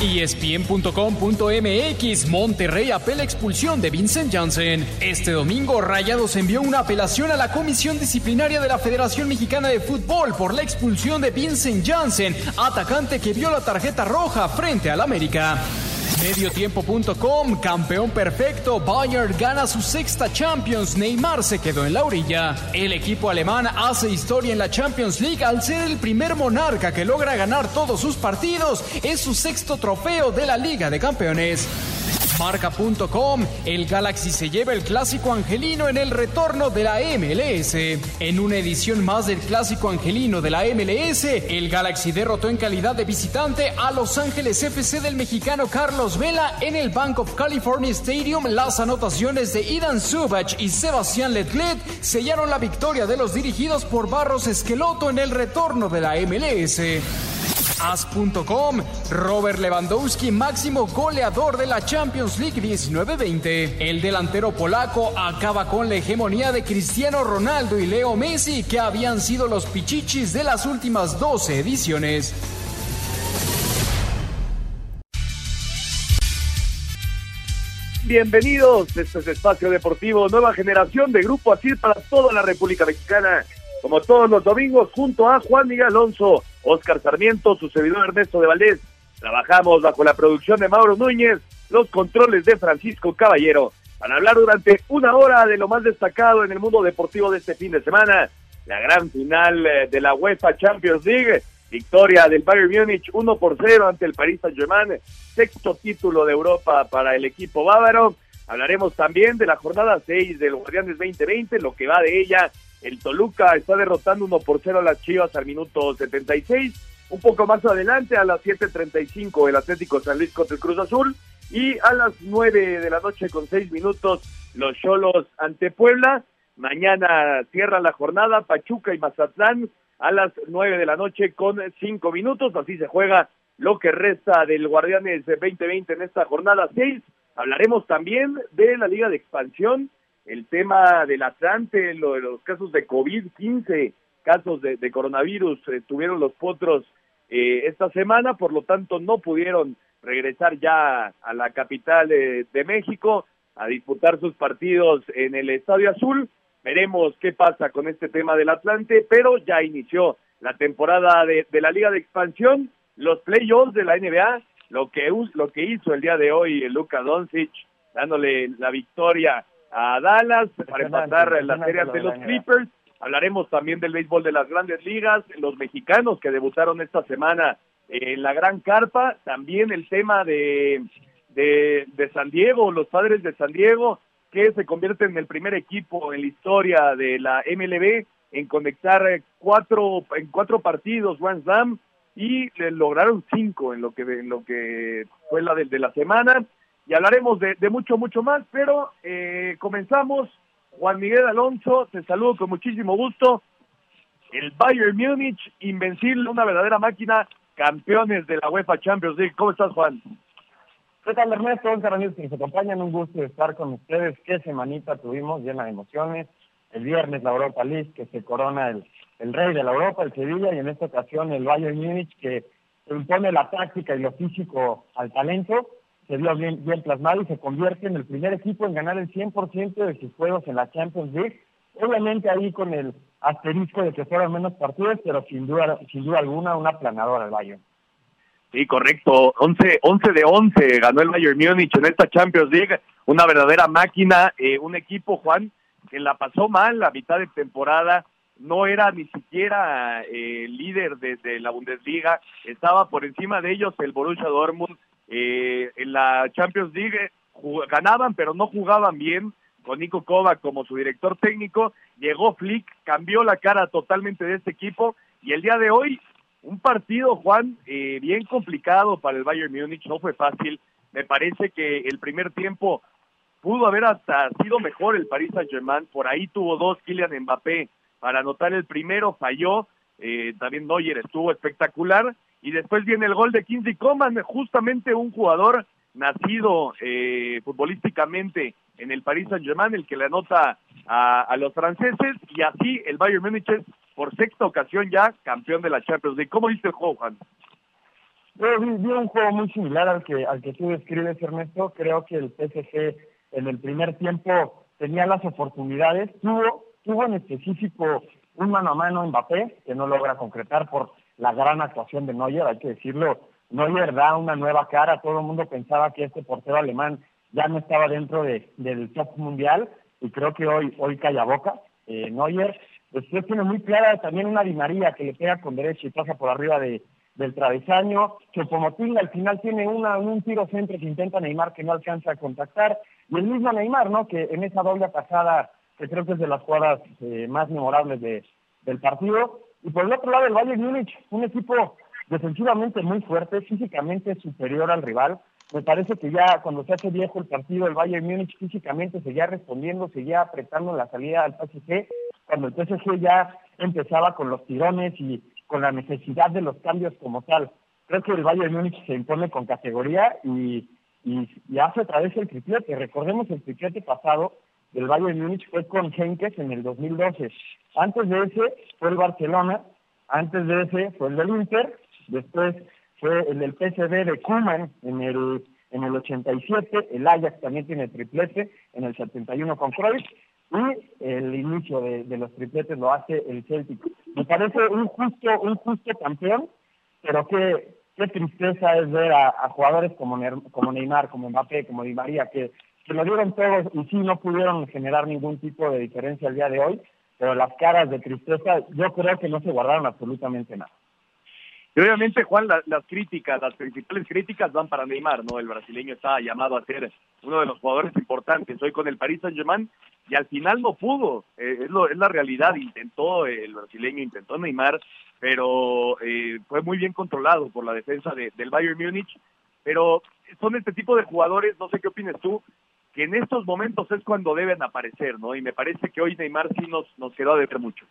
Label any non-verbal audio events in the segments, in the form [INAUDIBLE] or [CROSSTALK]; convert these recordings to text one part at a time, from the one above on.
ESPN.com.mx Monterrey apela expulsión de Vincent Janssen. Este domingo, Rayados envió una apelación a la Comisión Disciplinaria de la Federación Mexicana de Fútbol por la expulsión de Vincent Janssen, atacante que vio la tarjeta roja frente al América. Mediotiempo.com, campeón perfecto, Bayern gana su sexta Champions, Neymar se quedó en la orilla. El equipo alemán hace historia en la Champions League al ser el primer monarca que logra ganar todos sus partidos. Es su sexto trofeo de la Liga de Campeones. Marca.com, el Galaxy se lleva el clásico angelino en el retorno de la MLS. En una edición más del clásico angelino de la MLS, el Galaxy derrotó en calidad de visitante a Los Ángeles FC del mexicano Carlos Vela en el Bank of California Stadium. Las anotaciones de Idan Subach y Sebastián Letlet sellaron la victoria de los dirigidos por Barros Esqueloto en el retorno de la MLS. As.com, Robert Lewandowski, máximo goleador de la Champions League 19-20. El delantero polaco acaba con la hegemonía de Cristiano Ronaldo y Leo Messi, que habían sido los pichichis de las últimas 12 ediciones. Bienvenidos, este es Espacio Deportivo, nueva generación de Grupo Asir para toda la República Mexicana. Como todos los domingos, junto a Juan Miguel Alonso, Oscar Sarmiento, su servidor Ernesto de Valdés. Trabajamos bajo la producción de Mauro Núñez, los controles de Francisco Caballero, para hablar durante una hora de lo más destacado en el mundo deportivo de este fin de semana. La gran final eh, de la UEFA Champions League, victoria del Bayern Múnich 1 por 0 ante el Paris Saint-Germain, sexto título de Europa para el equipo bávaro. Hablaremos también de la jornada 6 del Guardianes 2020, lo que va de ella. El Toluca está derrotando 1 por 0 a las Chivas al minuto 76. Un poco más adelante, a las 7.35, el Atlético San Luis contra el Cruz Azul. Y a las 9 de la noche con 6 minutos, los Cholos ante Puebla. Mañana cierra la jornada Pachuca y Mazatlán a las 9 de la noche con 5 minutos. Así se juega lo que resta del Guardianes 2020 en esta jornada 6. Hablaremos también de la Liga de Expansión, el tema del Atlante, lo de los casos de COVID-15, casos de, coronavirus, eh, tuvieron los potros eh, esta semana, por lo tanto no pudieron regresar ya a la capital de México a disputar sus partidos en el Estadio Azul. Veremos qué pasa con este tema del Atlante, pero ya inició la temporada de, de la Liga de Expansión, los playoffs de la NBA lo que, lo que hizo el día de hoy Luka Doncic, dándole la victoria a Dallas para empatar la serie ante los Clippers. Hablaremos también del béisbol de las grandes ligas, los mexicanos que debutaron esta semana en la Gran Carpa, también el tema de, de, de San Diego, los padres de San Diego, que se convierten en el primer equipo en la historia de la MLB en conectar cuatro, en cuatro partidos Grand Slam y le lograron cinco en lo que en lo que fue la de, la semana y hablaremos de, mucho mucho más pero eh, comenzamos Juan Miguel Alonso te saludo con muchísimo gusto el Bayern Múnich invencible una verdadera máquina campeones de la UEFA Champions League cómo estás Juan ¿Qué tal Ernesto? Un que nos acompañan, un gusto estar con ustedes. Qué semanita tuvimos llena de emociones. El viernes la Europa League, que se corona el el rey de la Europa, el Sevilla, y en esta ocasión el Bayern Múnich, que impone la táctica y lo físico al talento, se vio bien, plasmado y se convierte en el primer equipo en ganar el 100% de sus juegos en la Champions League. Obviamente ahí con el asterisco de que fueron menos partidos, pero sin duda, sin duda alguna una planadora el Bayern. Sí, correcto. 11, 11 de 11 ganó el Bayern Múnich en esta Champions League. Una verdadera máquina, eh, un equipo, Juan, que la pasó mal la mitad de temporada, no era ni siquiera eh, líder de, la Bundesliga, estaba por encima de ellos el Borussia Dortmund. Eh, en la Champions League ganaban, pero no jugaban bien, con Nico Kovac como su director técnico. Llegó Flick, cambió la cara totalmente de este equipo. Y el día de hoy un partido, Juan, eh, bien complicado para el Bayern Múnich, no fue fácil. Me parece que el primer tiempo pudo haber hasta sido mejor el Paris Saint-Germain, por ahí tuvo dos Kylian Mbappé. Para anotar el primero, falló, eh, también Neuer estuvo espectacular, y después viene el gol de Kingsley Coman, justamente un jugador nacido eh, futbolísticamente en el Paris Saint-Germain, el que le anota a, los franceses, y así el Bayern Múnich por sexta ocasión ya campeón de la Champions League. ¿Cómo viste el juego, Juan? Vi, un juego muy similar al que, al que tú describes, Ernesto. Creo que el PSG en el primer tiempo tenía las oportunidades. Tuvo, tuvo en específico un mano a mano Mbappé, que no logra concretar por la gran actuación de Neuer, hay que decirlo. Neuer da una nueva cara, todo el mundo pensaba que este portero alemán ya no estaba dentro de, del top mundial y creo que hoy, hoy calla boca. Eh, Neuer después tiene muy clara también una Di María que le pega con derecha y pasa por arriba de, del travesaño, Chopomotín al final tiene una, un tiro centro que intenta Neymar que no alcanza a contactar, y el mismo Neymar, ¿no? Que en esa doble pasada, que creo que es de las jugadas eh, más memorables de, del partido, y por el otro lado el Bayern Múnich, un equipo defensivamente muy fuerte, físicamente superior al rival, me parece que ya cuando se hace viejo el partido, el Bayern Múnich físicamente seguía respondiendo, seguía apretando la salida al PSG, cuando el PSG ya empezaba con los tirones y con la necesidad de los cambios como tal. Creo que el Bayern Múnich se impone con categoría y, hace otra vez el triplete. Recordemos el triplete pasado del Bayern Múnich fue con Henkes en el 2012. Antes de ese fue el Barcelona, antes de ese fue el del Inter, después fue el del PSV de Kuman en el en el 87, el Ajax también tiene triplete, en el 71 con Cruyff, y el inicio de, los tripletes lo hace el Celtic. Me parece un justo, un justo campeón, pero qué, qué tristeza es ver a, jugadores como, como Neymar, como Mbappé, como Di María, que, que lo dieron todos y sí no pudieron generar ningún tipo de diferencia el día de hoy, pero las caras de tristeza yo creo que no se guardaron absolutamente nada. Y obviamente, Juan, las críticas, las principales críticas van para Neymar, ¿no? El brasileño está llamado a ser uno de los jugadores importantes hoy con el Paris Saint-Germain y al final no pudo, eh, es, lo, es la realidad, intentó el brasileño, intentó Neymar, pero eh, fue muy bien controlado por la defensa del Bayern Múnich, pero son este tipo de jugadores, no sé qué opinas tú, que en estos momentos es cuando deben aparecer, ¿no? Y me parece que hoy Neymar sí nos, nos quedó a deber mucho.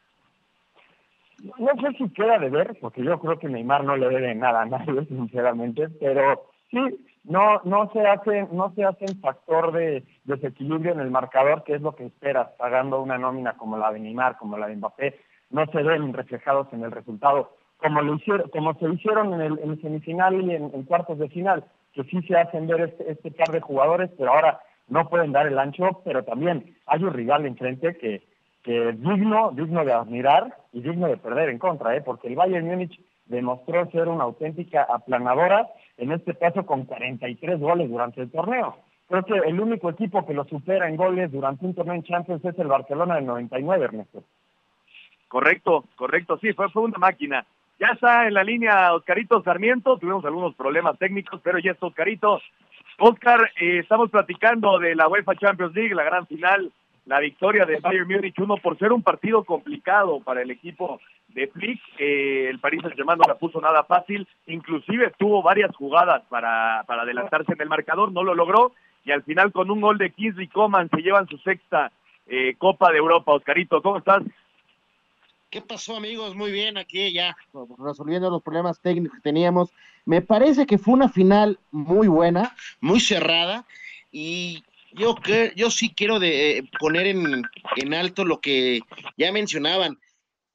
No sé si queda de ver, porque yo creo que Neymar no le debe nada a nadie, [LAUGHS] sinceramente, pero sí, no, no se hace, no se hace factor de desequilibrio en el marcador, que es lo que esperas, pagando una nómina como la de Neymar, como la de Mbappé, no se ven reflejados en el resultado, como lo hicieron, como se hicieron en el, semifinal y en, cuartos de final, que sí se hacen ver este, este par de jugadores, pero ahora no pueden dar el ancho, pero también hay un rival enfrente que que digno, digno de admirar y digno de perder en contra, ¿eh? porque el Bayern Múnich demostró ser una auténtica aplanadora, en este caso con 43 goles durante el torneo. Creo que el único equipo que lo supera en goles durante un torneo en Champions es el Barcelona del 99, Ernesto. Correcto, correcto, sí, fue, fue una máquina. Ya está en la línea Oscarito Sarmiento, tuvimos algunos problemas técnicos, pero ya está Oscarito. Oscar, eh, estamos platicando de la UEFA Champions League, la gran final la victoria de Bayern Múnich 1 por ser un partido complicado para el equipo de Flick. Eh, el París Saint-Germain no la puso nada fácil, inclusive tuvo varias jugadas para, para adelantarse en el marcador, no lo logró y al final con un gol de Kingsley Coman se llevan su sexta eh, Copa de Europa. Oscarito, ¿cómo estás? ¿Qué pasó, amigos? Muy bien, aquí ya resolviendo los problemas técnicos que teníamos. Me parece que fue una final muy buena, muy cerrada y yo, yo sí quiero de, eh, poner en, en alto lo que ya mencionaban.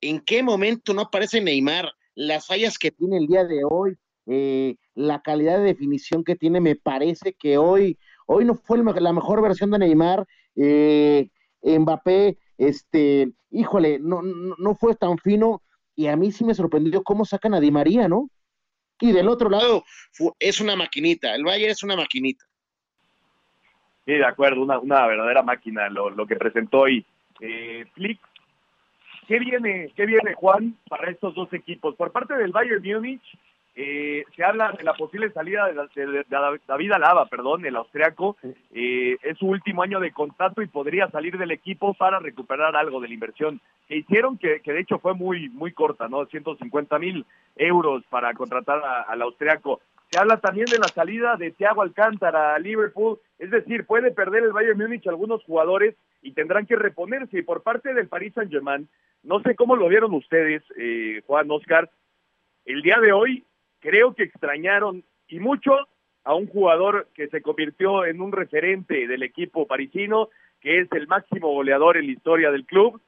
¿En qué momento no aparece Neymar? Las fallas que tiene el día de hoy, eh, la calidad de definición que tiene, me parece que hoy, hoy no fue la mejor versión de Neymar. Eh, Mbappé, este, híjole, no, no, fue tan fino y a mí sí me sorprendió cómo sacan a Di María, ¿no? Y del otro lado, es una maquinita, el Bayern es una maquinita. Sí, de acuerdo, una, una verdadera máquina lo, lo que presentó hoy eh, Flick. ¿Qué viene, ¿Qué viene, Juan, para estos dos equipos? Por parte del Bayern Múnich, eh, se habla de la posible salida de, David Alaba, perdón, el austriaco. Eh, es su último año de contrato y podría salir del equipo para recuperar algo de la inversión que hicieron, que, que de hecho fue muy muy corta, ¿no? 150 mil euros para contratar al austriaco. Se habla también de la salida de Thiago Alcántara a Liverpool, es decir, puede perder el Bayern Múnich algunos jugadores y tendrán que reponerse. Y por parte del Paris Saint-Germain, no sé cómo lo vieron ustedes, eh, Juan Oscar, el día de hoy creo que extrañaron y mucho a un jugador que se convirtió en un referente del equipo parisino, que es el máximo goleador en la historia del club.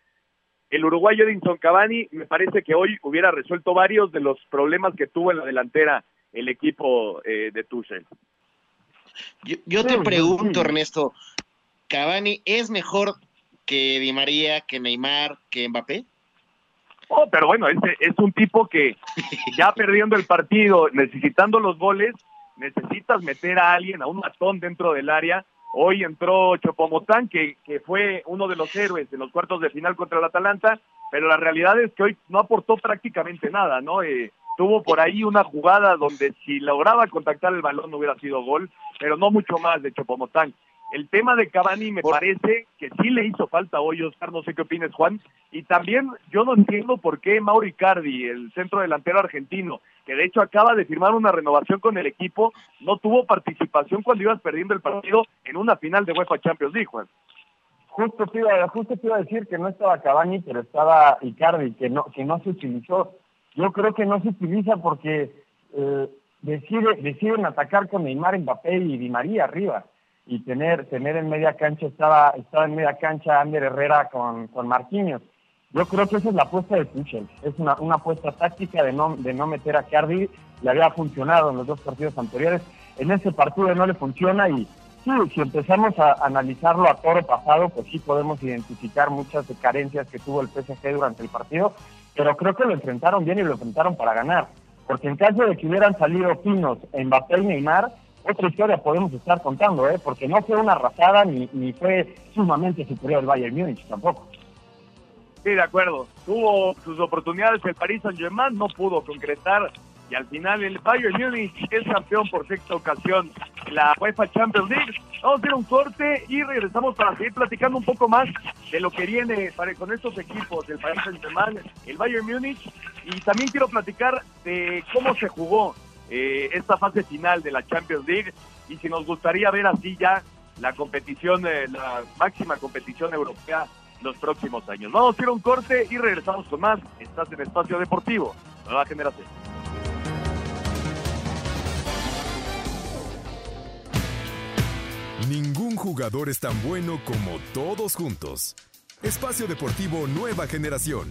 El uruguayo Edinson Cavani me parece que hoy hubiera resuelto varios de los problemas que tuvo en la delantera el equipo eh, de Tuchel. Yo, te pregunto, Ernesto, ¿Cavani es mejor que Di María, que Neymar, que Mbappé? Oh, pero bueno, este es un tipo que ya perdiendo el partido, necesitando los goles, necesitas meter a alguien, a un matón dentro del área. Hoy entró Chopomotán, que, que fue uno de los héroes en los cuartos de final contra el Atalanta, pero la realidad es que hoy no aportó prácticamente nada, ¿no? Eh, tuvo por ahí una jugada donde si lograba contactar el balón no hubiera sido gol, pero no mucho más de Chopomotán. El tema de Cavani me parece que sí le hizo falta hoy, Oscar, no sé qué opinas, Juan. Y también yo no entiendo por qué Mauro Icardi, el centro delantero argentino, que de hecho acaba de firmar una renovación con el equipo, no tuvo participación cuando ibas perdiendo el partido en una final de UEFA Champions League, Juan. Justo te, iba, justo te iba a decir que no estaba Cavani, pero estaba Icardi, que no, que no se utilizó. Yo creo que no se utiliza porque eh, decide, deciden atacar con Neymar, Mbappé y Di María arriba y tener, tener en media cancha, estaba, estaba en media cancha Ander Herrera con, con Marquinhos. Yo creo que esa es la apuesta de Tuchel, es una, una apuesta táctica de no, de no meter a Cardi, le había funcionado en los dos partidos anteriores, en ese partido no le funciona y sí, si empezamos a analizarlo a toro pasado, pues sí podemos identificar muchas carencias que tuvo el PSG durante el partido, pero creo que lo enfrentaron bien y lo enfrentaron para ganar, porque en caso de que hubieran salido finos Mbappé y Neymar, otra historia podemos estar contando, ¿eh? porque no fue una arrasada ni, fue sumamente superior el Bayern Múnich tampoco. Sí, de acuerdo. Tuvo sus oportunidades el Paris Saint-Germain, no pudo concretar y al final el Bayern Múnich es campeón por sexta ocasión la UEFA Champions League. Vamos a hacer un corte y regresamos para seguir platicando un poco más de lo que viene para, con estos equipos del Paris Saint-Germain, el Bayern Múnich y también quiero platicar de cómo se jugó eh, esta fase final de la Champions League y si nos gustaría ver así ya la competición, eh, la máxima competición europea los próximos años. Vamos a ir a un corte y regresamos con más. Estás en Espacio Deportivo, Nueva Generación. Ningún jugador es tan bueno como todos juntos. Espacio Deportivo Nueva Generación.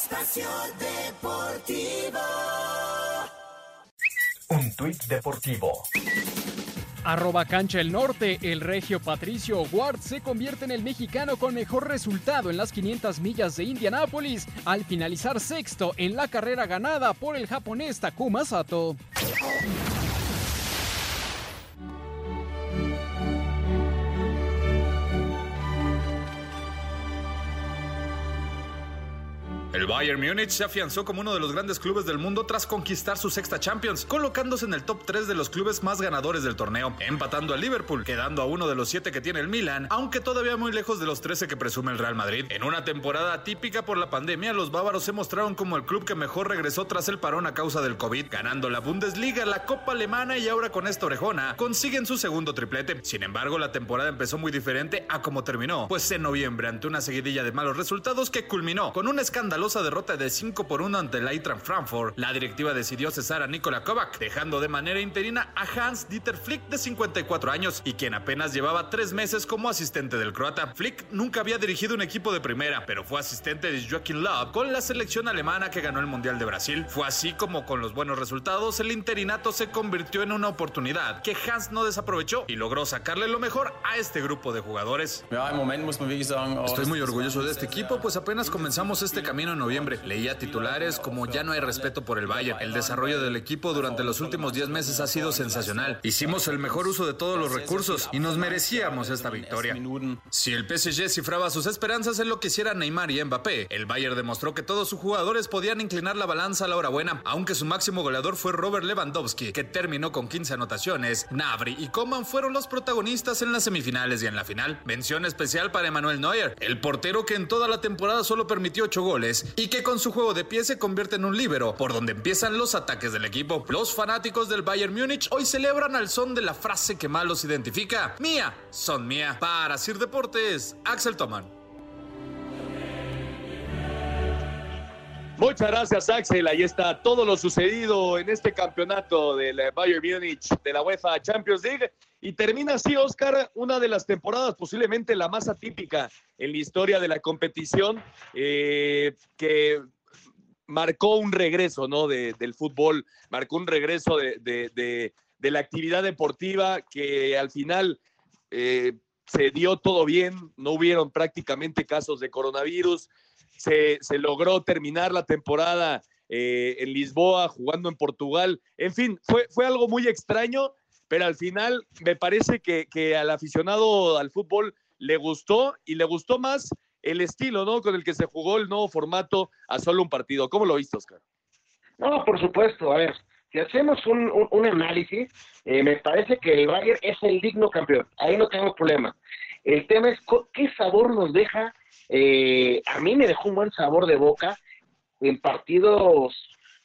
Espacio Deportivo. Un tuit deportivo. Arroba cancha el norte, el regio Patricio Ward se convierte en el mexicano con mejor resultado en las 500 millas de Indianápolis al finalizar sexto en la carrera ganada por el japonés Takuma Sato. El Bayern Múnich se afianzó como uno de los grandes clubes del mundo tras conquistar su sexta Champions, colocándose en el top 3 de los clubes más ganadores del torneo, empatando al Liverpool, quedando a uno de los 7 que tiene el Milan, aunque todavía muy lejos de los 13 que presume el Real Madrid. En una temporada típica por la pandemia, los bávaros se mostraron como el club que mejor regresó tras el parón a causa del COVID, ganando la Bundesliga, la Copa Alemana y ahora con esta orejona consiguen su segundo triplete. Sin embargo, la temporada empezó muy diferente a como terminó, pues en noviembre ante una seguidilla de malos resultados que culminó con un escándalo derrota de 5 por 1 ante el Eintracht Frankfurt, la directiva decidió cesar a Nikola Kovac, dejando de manera interina a Hans Dieter Flick de 54 años y quien apenas llevaba 3 meses como asistente del croata. Flick nunca había dirigido un equipo de primera, pero fue asistente de Joachim Löw con la selección alemana que ganó el Mundial de Brasil. Fue así como con los buenos resultados el interinato se convirtió en una oportunidad que Hans no desaprovechó y logró sacarle lo mejor a este grupo de jugadores. Estoy muy orgulloso de este equipo, pues apenas comenzamos este camino en noviembre. Leía titulares como ya no hay respeto por el Bayern. El desarrollo del equipo durante los últimos 10 meses ha sido sensacional. Hicimos el mejor uso de todos los recursos y nos merecíamos esta victoria. Si el PSG cifraba sus esperanzas en lo que hiciera Neymar y Mbappé, el Bayern demostró que todos sus jugadores podían inclinar la balanza a la hora buena, aunque su máximo goleador fue Robert Lewandowski, que terminó con 15 anotaciones. Nabri y Coman fueron los protagonistas en las semifinales y en la final. Mención especial para Emmanuel Neuer, el portero que en toda la temporada solo permitió 8 goles y que con su juego de pie se convierte en un líbero, por donde empiezan los ataques del equipo. Los fanáticos del Bayern Múnich hoy celebran al son de la frase que más los identifica: Mía, son mía. Para Sir Deportes, Axel Toman. Muchas gracias, Axel. Ahí está todo lo sucedido en este campeonato del Bayern Múnich de la UEFA Champions League. Y termina así, Oscar, una de las temporadas posiblemente la más atípica en la historia de la competición, eh, que marcó un regreso ¿no? De, del fútbol, marcó un regreso de, de, la actividad deportiva que al final eh, se dio todo bien, no hubieron prácticamente casos de coronavirus se, se logró terminar la temporada eh, en Lisboa, jugando en Portugal. En fin, fue, fue algo muy extraño, pero al final me parece que, al aficionado al fútbol le gustó y le gustó más el estilo, ¿no? Con el que se jugó el nuevo formato a solo un partido. ¿Cómo lo viste, Oscar? No, por supuesto. A ver, si hacemos un, análisis, eh, me parece que el Bayern es el digno campeón. Ahí no tenemos problema. El tema es qué sabor nos deja eh, a mí me dejó un buen sabor de boca en partidos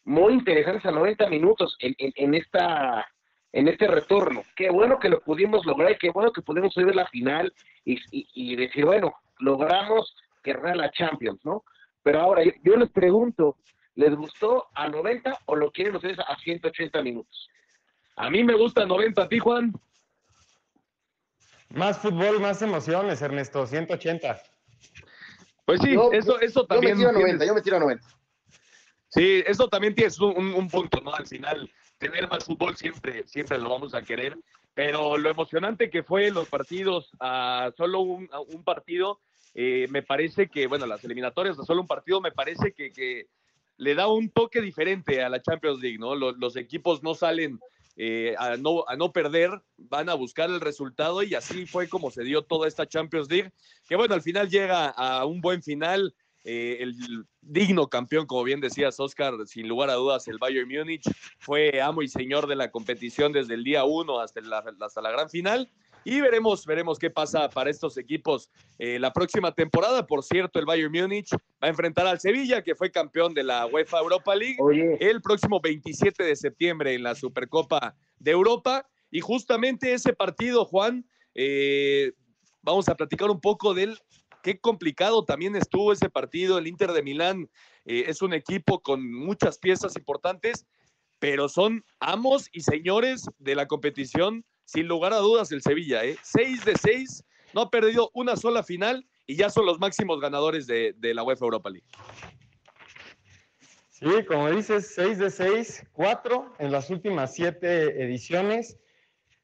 muy interesantes a 90 minutos en, en, en, esta en este retorno. Qué bueno que lo pudimos lograr y qué bueno que pudimos subir la final y, y, y decir, bueno, logramos que la Champions, ¿no? Pero ahora yo, yo, les pregunto, ¿les gustó a 90 o lo quieren ustedes a 180 minutos? A mí me gusta 90, ¿a ti, Juan? Más fútbol, más emociones, Ernesto, 180. Pues sí, yo, eso, eso también. Yo me tiro a 90, yo me tiro a 90. Sí, eso también tienes un, un, un, punto, ¿no? Al final, tener más fútbol siempre, siempre lo vamos a querer, pero lo emocionante que fue los partidos a solo un, a un partido, eh, me parece que, bueno, las eliminatorias a solo un partido, me parece que, que le da un toque diferente a la Champions League, ¿no? Los, los equipos no salen eh, a, no, a no perder, van a buscar el resultado y así fue como se dio toda esta Champions League, que bueno, al final llega a un buen final, eh, el digno campeón, como bien decías, Oscar, sin lugar a dudas, el Bayern Múnich fue amo y señor de la competición desde el día uno hasta la, hasta la gran final. Y veremos, veremos qué pasa para estos equipos eh, la próxima temporada. Por cierto, el Bayern Múnich va a enfrentar al Sevilla, que fue campeón de la UEFA Europa League, Oye. el próximo 27 de septiembre en la Supercopa de Europa. Y justamente ese partido, Juan, eh, vamos a platicar un poco del qué complicado también estuvo ese partido. El Inter de Milán eh, es un equipo con muchas piezas importantes, pero son amos y señores de la competición, sin lugar a dudas, el Sevilla. ¿eh? Seis de seis, no ha perdido una sola final y ya son los máximos ganadores de, la UEFA Europa League. Sí, como dices, seis de seis, cuatro en las últimas siete ediciones.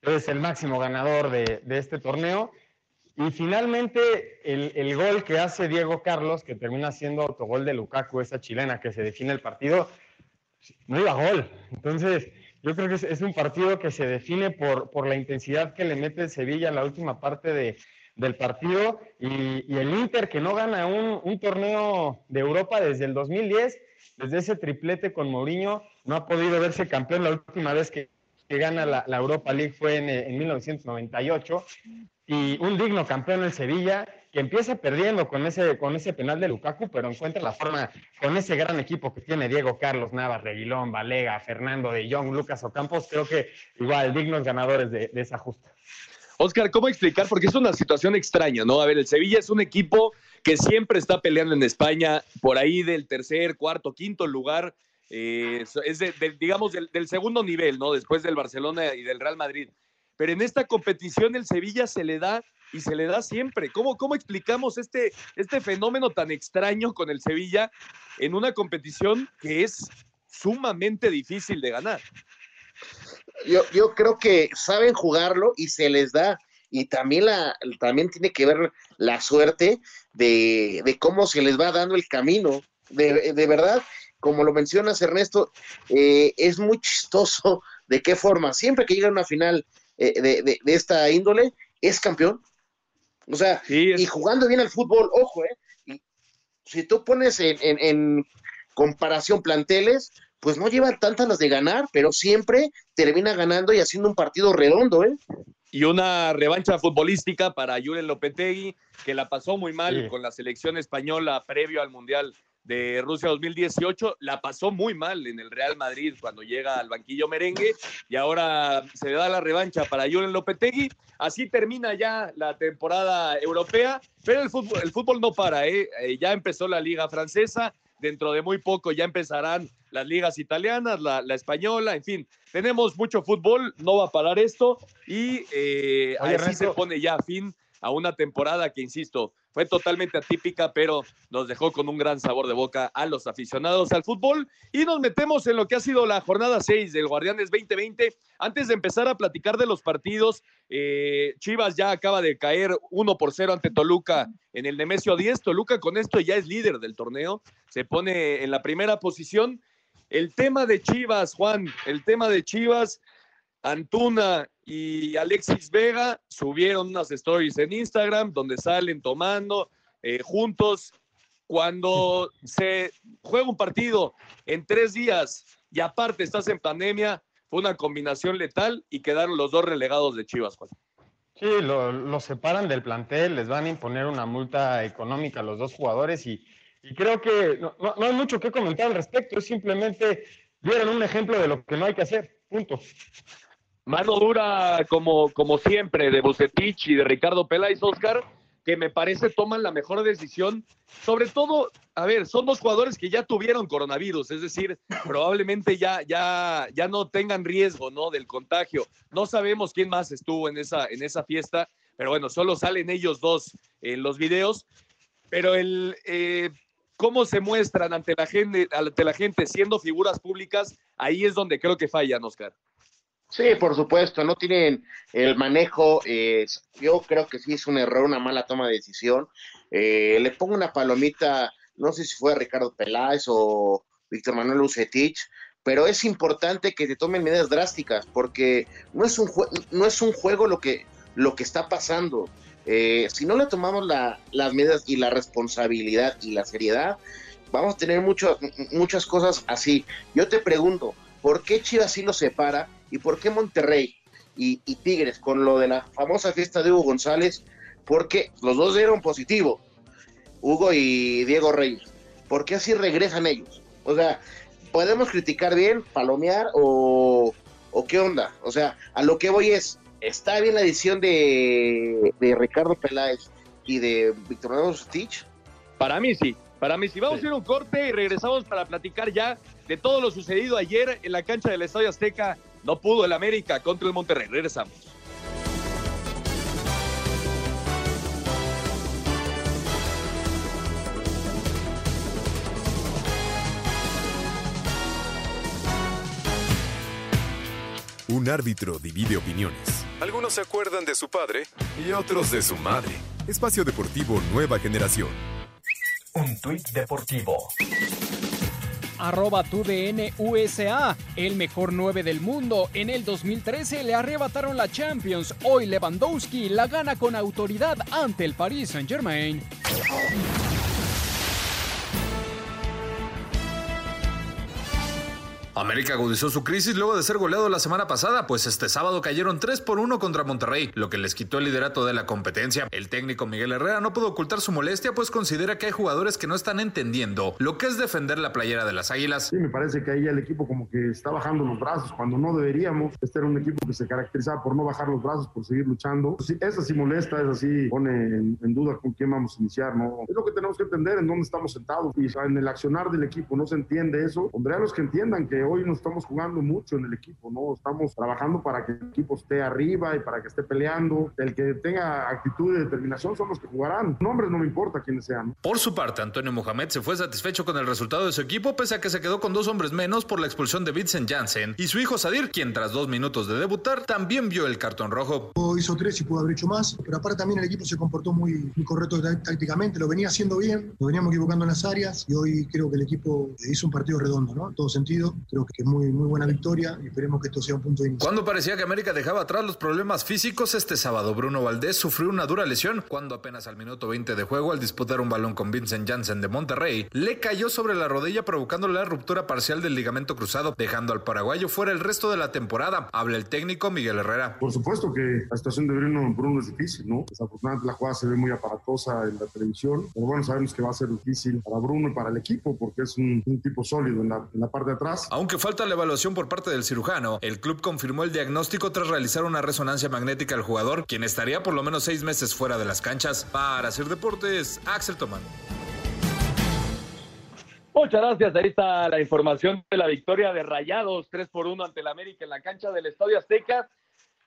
Es el máximo ganador de este torneo. Y finalmente, el, el, gol que hace Diego Carlos, que termina siendo autogol de Lukaku, esa chilena que se define el partido, no iba a gol. Entonces, yo creo que es, un partido que se define por, por, la intensidad que le mete el Sevilla en la última parte de, del partido. Y, y, el Inter que no gana un, un, torneo de Europa desde el 2010, desde ese triplete con Mourinho, no ha podido verse campeón. La última vez que, que gana la, la, Europa League fue en, en 1998 y un digno campeón en Sevilla que empieza perdiendo con ese, con ese penal de Lukaku, pero encuentra la forma con ese gran equipo que tiene Diego Carlos, Navas, Reguilón, Valega, Fernando de Jong, Lucas Ocampos, creo que igual dignos ganadores de, esa justa. Oscar, ¿cómo explicar? Porque es una situación extraña, ¿no? A ver, el Sevilla es un equipo que siempre está peleando en España, por ahí del tercer, cuarto, quinto lugar, eh, es de, digamos del segundo nivel, ¿no? Después del Barcelona y del Real Madrid pero en esta competición el Sevilla se le da y se le da siempre. ¿Cómo, cómo explicamos este, este fenómeno tan extraño con el Sevilla en una competición que es sumamente difícil de ganar? Yo, yo creo que saben jugarlo y se les da. Y también, la, también tiene que ver la suerte de, de cómo se les va dando el camino de, de verdad, como lo mencionas Ernesto, eh, es muy chistoso de qué forma, siempre que llega a una final eh, de, de, de, esta índole, es campeón. O sea, sí, es... y jugando bien al fútbol, ojo, ¿eh? Y si tú pones en, en, en, comparación planteles, pues no llevan tantas las de ganar, pero siempre termina ganando y haciendo un partido redondo, ¿eh? Y una revancha futbolística para Julen Lopetegui, que la pasó muy mal sí. con la selección española previo al Mundial de Rusia 2018, la pasó muy mal en el Real Madrid cuando llega al banquillo merengue y ahora se da la revancha para Julen Lopetegui. Así termina ya la temporada europea, pero el fútbol, el fútbol no para, ¿eh? ya empezó la liga francesa, dentro de muy poco ya empezarán las ligas italianas, la, la española, en fin, tenemos mucho fútbol, no va a parar esto y eh, Oye, así se pone ya fin a una temporada que, insisto, fue totalmente atípica, pero nos dejó con un gran sabor de boca a los aficionados al fútbol. Y nos metemos en lo que ha sido la jornada 6 del Guardianes 2020. Antes de empezar a platicar de los partidos, eh, Chivas ya acaba de caer 1 por 0 ante Toluca en el Nemesio 10. Toluca con esto ya es líder del torneo, se pone en la primera posición. El tema de Chivas, Juan, el tema de Chivas, Antuna y Alexis Vega subieron unas stories en Instagram donde salen tomando eh, juntos. Cuando se juega un partido en tres días y aparte estás en pandemia, fue una combinación letal y quedaron los dos relegados de Chivas, Juan. Sí, lo, lo, separan del plantel, les van a imponer una multa económica a los dos jugadores y, y creo que no, no, no, hay mucho que comentar al respecto, es simplemente dieron un ejemplo de lo que no hay que hacer, punto. Mano dura, como, como siempre, de Bucetich y de Ricardo Peláez, Oscar, que me parece toman la mejor decisión. Sobre todo, a ver, son dos jugadores que ya tuvieron coronavirus, es decir, probablemente ya, ya, ya no tengan riesgo ¿no? del contagio. No sabemos quién más estuvo en esa, en esa fiesta, pero bueno, solo salen ellos dos en los videos. Pero el eh, cómo se muestran ante la gente, ante la gente siendo figuras públicas, ahí es donde creo que fallan, Oscar. Sí, por supuesto, no tienen el manejo, eh, yo creo que sí es un error, una mala toma de decisión. Eh, le pongo una palomita, no sé si fue Ricardo Peláez o Víctor Manuel Ucetich, pero es importante que se tomen medidas drásticas, porque no es un, no es un juego lo que, lo que está pasando. Eh, si no le tomamos la, las medidas y la responsabilidad y la seriedad, vamos a tener mucho, muchas cosas así. Yo te pregunto, ¿por qué Chivas sí lo separa? ¿Y por qué Monterrey y, y, Tigres con lo de la famosa fiesta de Hugo González? Porque los dos dieron positivo, Hugo y Diego Reyes. ¿Por qué así regresan ellos? O sea, podemos criticar bien, palomear o, o qué onda. O sea, a lo que voy es, ¿está bien la edición de, de Ricardo Peláez y de Víctor Manuel Stitch? Para mí sí, para mí sí. Vamos sí. a ir un corte y regresamos para platicar ya de todo lo sucedido ayer en la cancha del Estadio Azteca no pudo el América contra el Monterrey. Regresamos. Un árbitro divide opiniones. Algunos se acuerdan de su padre y otros de su madre. Espacio Deportivo Nueva Generación. Un tuit deportivo arroba tu USA. El mejor 9 del mundo. En el 2013 le arrebataron la Champions. Hoy Lewandowski la gana con autoridad ante el Paris Saint Germain. América agudizó su crisis luego de ser goleado la semana pasada, pues este sábado cayeron 3 por 1 contra Monterrey, lo que les quitó el liderato de la competencia. El técnico Miguel Herrera no pudo ocultar su molestia, pues considera que hay jugadores que no están entendiendo lo que es defender la playera de las Águilas. Sí, me parece que ahí el equipo como que está bajando los brazos cuando no deberíamos. Este era un equipo que se caracterizaba por no bajar los brazos, por seguir luchando. Sí, eso sí molesta, eso sí pone en, en, duda con quién vamos a iniciar, ¿no? Es lo que tenemos que entender en dónde estamos sentados y en el accionar del equipo no se entiende eso. Hombre, a los que entiendan que hoy nos estamos jugando mucho en el equipo, ¿no? Estamos trabajando para que el equipo esté arriba y para que esté peleando. El que tenga actitud de determinación son los que jugarán. Nombres no me importa quiénes sean. Por su parte, Antonio Mohamed se fue satisfecho con el resultado de su equipo, pese a que se quedó con dos hombres menos por la expulsión de Vincent Janssen y su hijo Sadir, quien tras dos minutos de debutar también vio el cartón rojo. Hizo tres y pudo haber hecho más, pero aparte también el equipo se comportó muy, muy correcto tácticamente, lo venía haciendo bien, lo veníamos equivocando en las áreas y hoy creo que el equipo hizo un partido redondo, ¿no? En todo sentido, creo que es muy, muy buena victoria y esperemos que esto sea un punto de inicio. Cuando parecía que América dejaba atrás los problemas físicos, este sábado Bruno Valdés sufrió una dura lesión cuando apenas al minuto 20 de juego, al disputar un balón con Vincent Janssen de Monterrey, le cayó sobre la rodilla provocándole la ruptura parcial del ligamento cruzado, dejando al paraguayo fuera el resto de la temporada. Habla el técnico Miguel Herrera. Por supuesto que la situación de Bruno, Bruno es difícil, ¿no? Desafortunadamente la jugada se ve muy aparatosa en la televisión, pero bueno, sabemos que va a ser difícil para Bruno y para el equipo porque es un, un tipo sólido en la, en la parte de atrás. Aunque falta la evaluación por parte del cirujano, el club confirmó el diagnóstico tras realizar una resonancia magnética al jugador, quien estaría por lo menos seis meses fuera de las canchas. Para hacer deportes, Axel Tomán. Muchas gracias. Ahí está la información de la victoria de Rayados 3 por 1 ante el América en la cancha del Estadio Azteca.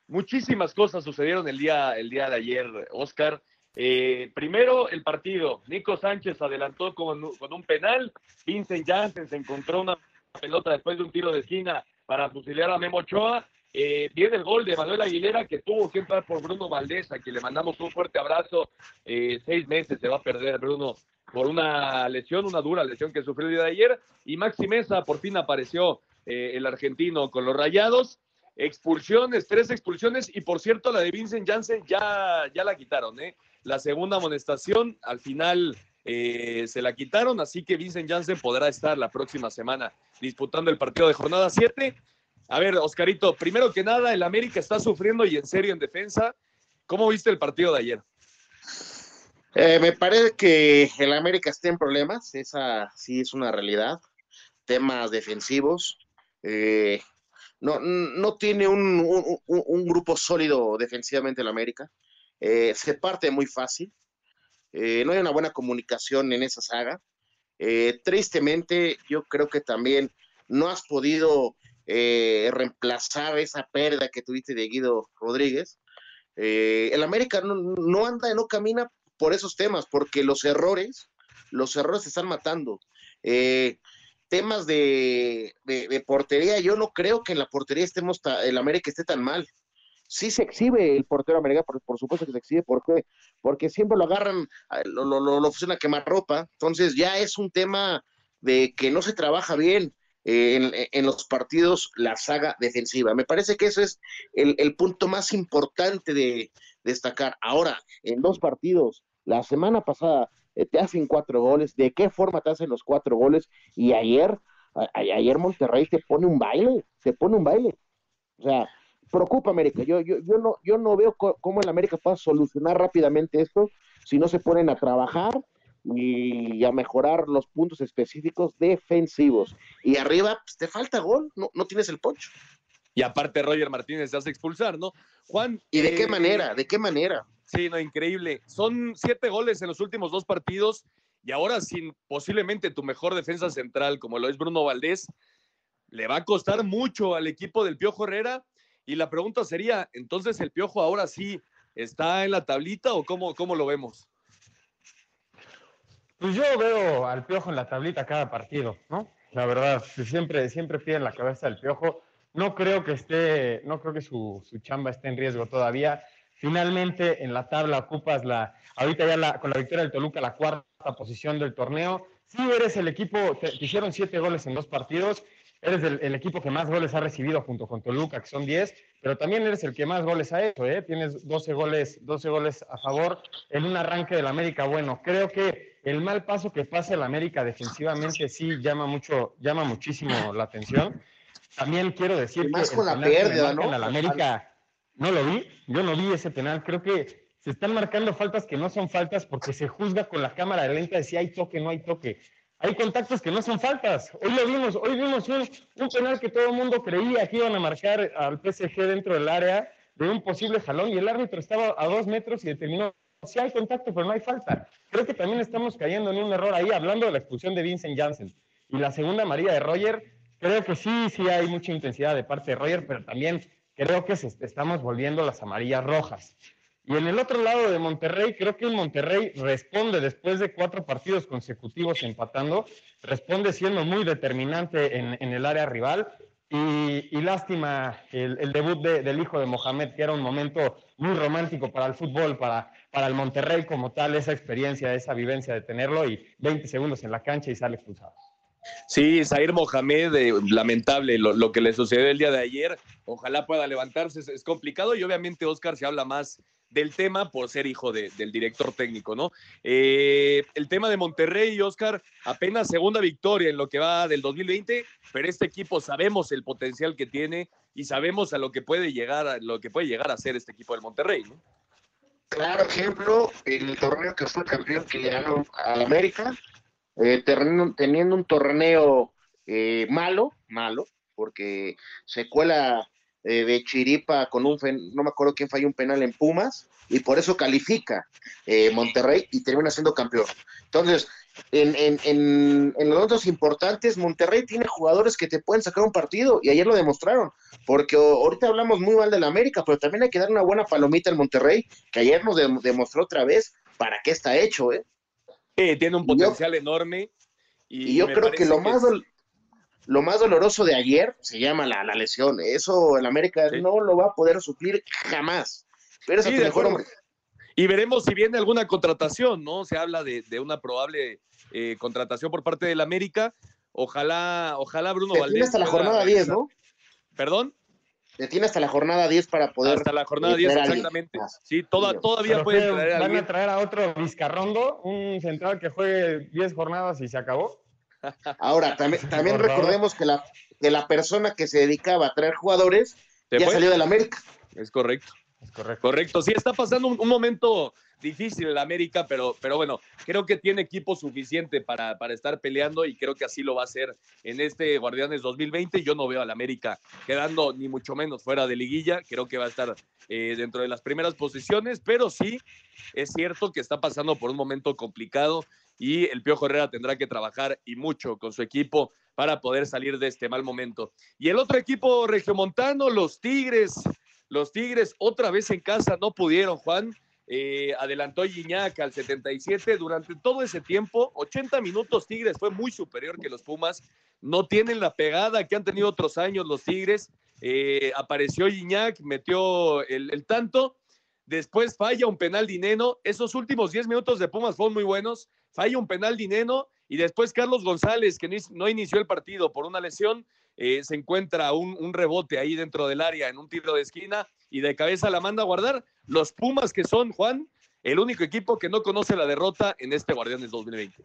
Muchísimas cosas sucedieron el día, el día de ayer, Oscar. Eh, primero, el partido. Nico Sánchez adelantó con, con un penal. Vincent Janssen se encontró una pelota después de un tiro de esquina para fusilar a Memo Ochoa. Eh, viene el gol de Manuel Aguilera que tuvo que entrar por Bruno Valdés, a quien le mandamos un fuerte abrazo. Eh, seis meses se va a perder Bruno por una lesión, una dura lesión que sufrió el día de ayer. Y Maxi Mesa por fin apareció eh, el argentino con los rayados. Expulsiones, tres expulsiones. Y por cierto, la de Vincent Janssen ya, ya la quitaron. ¿eh? La segunda amonestación al final eh, se la quitaron. Así que Vincent Janssen podrá estar la próxima semana disputando el partido de jornada 7. A ver, Oscarito, primero que nada, el América está sufriendo y en serio en defensa. ¿Cómo viste el partido de ayer? Eh, me parece que el América está en problemas, esa sí es una realidad. Temas defensivos. Eh, no, no tiene un, un, grupo sólido defensivamente el América. Se parte muy fácil. Eh, no hay una buena comunicación en esa saga. Eh, tristemente, yo creo que también no has podido reemplazar esa pérdida que tuviste de Guido Rodríguez. el América no, no anda, no camina por esos temas, porque los errores, los errores se están matando. Eh, temas de, de, de, portería, yo no creo que en la portería estemos, el América esté tan mal. Sí se exhibe el portero América, por, por supuesto que se exhibe, ¿por qué? Porque siempre lo agarran, lo, lo, lo, lo funciona a quemar ropa, entonces ya es un tema de que no se trabaja bien. Eh, en, en, los partidos la saga defensiva. Me parece que ese es el, el punto más importante de destacar. Ahora, en dos partidos, la semana pasada eh, te hacen cuatro goles, ¿de qué forma te hacen los cuatro goles? Y ayer, ayer Monterrey te pone un baile, se pone un baile. O sea, preocupa América. Yo, yo, yo, no, yo no veo cómo el América pueda solucionar rápidamente esto si no se ponen a trabajar y a mejorar los puntos específicos defensivos. Y arriba, pues, te falta gol, no, no tienes el poncho. Y aparte Roger Martínez se hace expulsar, ¿no? Juan. ¿Y de eh, qué manera? ¿De qué manera? Sí, no, increíble. Son siete goles en los últimos dos partidos y ahora sin posiblemente tu mejor defensa central, como lo es Bruno Valdés, le va a costar mucho al equipo del Piojo Herrera. Y la pregunta sería, entonces el Piojo ahora sí está en la tablita o cómo, cómo lo vemos? Pues yo veo al Piojo en la tablita cada partido, ¿no? La verdad, siempre, siempre piden la cabeza del Piojo. No creo que esté, no creo que su, su chamba esté en riesgo todavía. Finalmente, en la tabla ocupas la, ahorita ya la, con la victoria del Toluca, la cuarta posición del torneo. Sí, eres el equipo, te, te hicieron siete goles en dos partidos, eres el, el, equipo que más goles ha recibido junto con Toluca, que son 10, pero también eres el que más goles ha hecho, ¿eh? Tienes 12 goles, 12 goles a favor en un arranque del América. Bueno, creo que el mal paso que pasa el América defensivamente sí llama mucho, llama muchísimo la atención. También quiero decir más que con la pérdida, ¿no? El América no lo vi, yo no vi ese penal, creo que se están marcando faltas que no son faltas porque se juzga con la cámara lenta de si hay toque, no hay toque. Hay contactos que no son faltas. Hoy lo vimos, hoy vimos un, un penal que todo el mundo creía que iban a marcar al PSG dentro del área de un posible jalón y el árbitro estaba a dos metros y determinó si hay contacto, pero no hay falta. Creo que también estamos cayendo en un error ahí, hablando de la expulsión de Vincent Janssen. Y la segunda María de Roger, creo que sí, sí hay mucha intensidad de parte de Roger, pero también creo que se, estamos volviendo las amarillas rojas. Y en el otro lado de Monterrey, creo que el Monterrey responde después de cuatro partidos consecutivos empatando, responde siendo muy determinante en, en el área rival. Y, y lástima el, debut de, del hijo de Mohamed, que era un momento muy romántico para el fútbol, para, para el Monterrey como tal, esa experiencia, esa vivencia de tenerlo y 20 segundos en la cancha y sale expulsado. Sí, Zair Mohamed, eh, lamentable lo, que le sucedió el día de ayer. Ojalá pueda levantarse, es, complicado y obviamente Oscar se habla más del tema por ser hijo de, del director técnico, ¿no? Eh, el tema de Monterrey, Oscar, apenas segunda victoria en lo que va del 2020, pero este equipo sabemos el potencial que tiene y sabemos a lo que puede llegar, a lo que puede llegar a ser este equipo del Monterrey, ¿no? Claro ejemplo, el torneo que fue campeón que le ganó al América, eh, terreno, teniendo un torneo eh, malo, malo, porque se cuela eh, de chiripa con un, no me acuerdo quién falló un penal en Pumas, y por eso califica eh, Monterrey y termina siendo campeón. Entonces, en, en, en, en, los otros importantes, Monterrey tiene jugadores que te pueden sacar un partido, y ayer lo demostraron, porque ahorita hablamos muy mal del América, pero también hay que dar una buena palomita al Monterrey, que ayer nos de, demostró otra vez para qué está hecho, ¿eh? Sí, tiene un potencial yo, enorme. Y, y yo creo que lo que más... Lo más doloroso de ayer se llama la, la lesión. Eso el América sí. no lo va a poder suplir jamás. Pero sí, es mejor hombre. Y veremos si viene alguna contratación, ¿no? Se habla de, de una probable eh, contratación por parte del América. Ojalá, ojalá Bruno Valdés. Hasta la jornada 10, ¿no? ¿Perdón? Te tiene hasta la jornada 10 para poder. Hasta la jornada 10, exactamente. Sí, toda, todavía puede traer a ¿Van a traer a otro Vizcarrondo, un central que juegue 10 jornadas y se acabó? Ahora, también, [LAUGHS] también recordemos que la, que la persona que se dedicaba a traer jugadores ya fue? salió del América. Es correcto. Es correcto. Correcto. Sí, está pasando un, un momento difícil el América, pero, pero bueno, creo que tiene equipo suficiente para, para estar peleando y creo que así lo va a hacer en este Guardianes 2020. Yo no veo al América quedando ni mucho menos fuera de liguilla, creo que va a estar eh, dentro de las primeras posiciones, pero sí es cierto que está pasando por un momento complicado y el Piojo Herrera tendrá que trabajar y mucho con su equipo para poder salir de este mal momento. Y el otro equipo regiomontano, los Tigres, los Tigres otra vez en casa no pudieron, Juan. Eh, adelantó Gignac al 77 durante todo ese tiempo, 80 minutos Tigres fue muy superior que los Pumas, no tienen la pegada que han tenido otros años los Tigres, eh, apareció Gignac, metió el, tanto, después falla un penal dineno, esos últimos 10 minutos de Pumas fueron muy buenos, falla un penal dineno y después Carlos González, que no inició el partido por una lesión, eh, se encuentra un, rebote ahí dentro del área en un tiro de esquina y de cabeza la manda a guardar. Los Pumas que son, Juan, el único equipo que no conoce la derrota en este Guardianes 2020.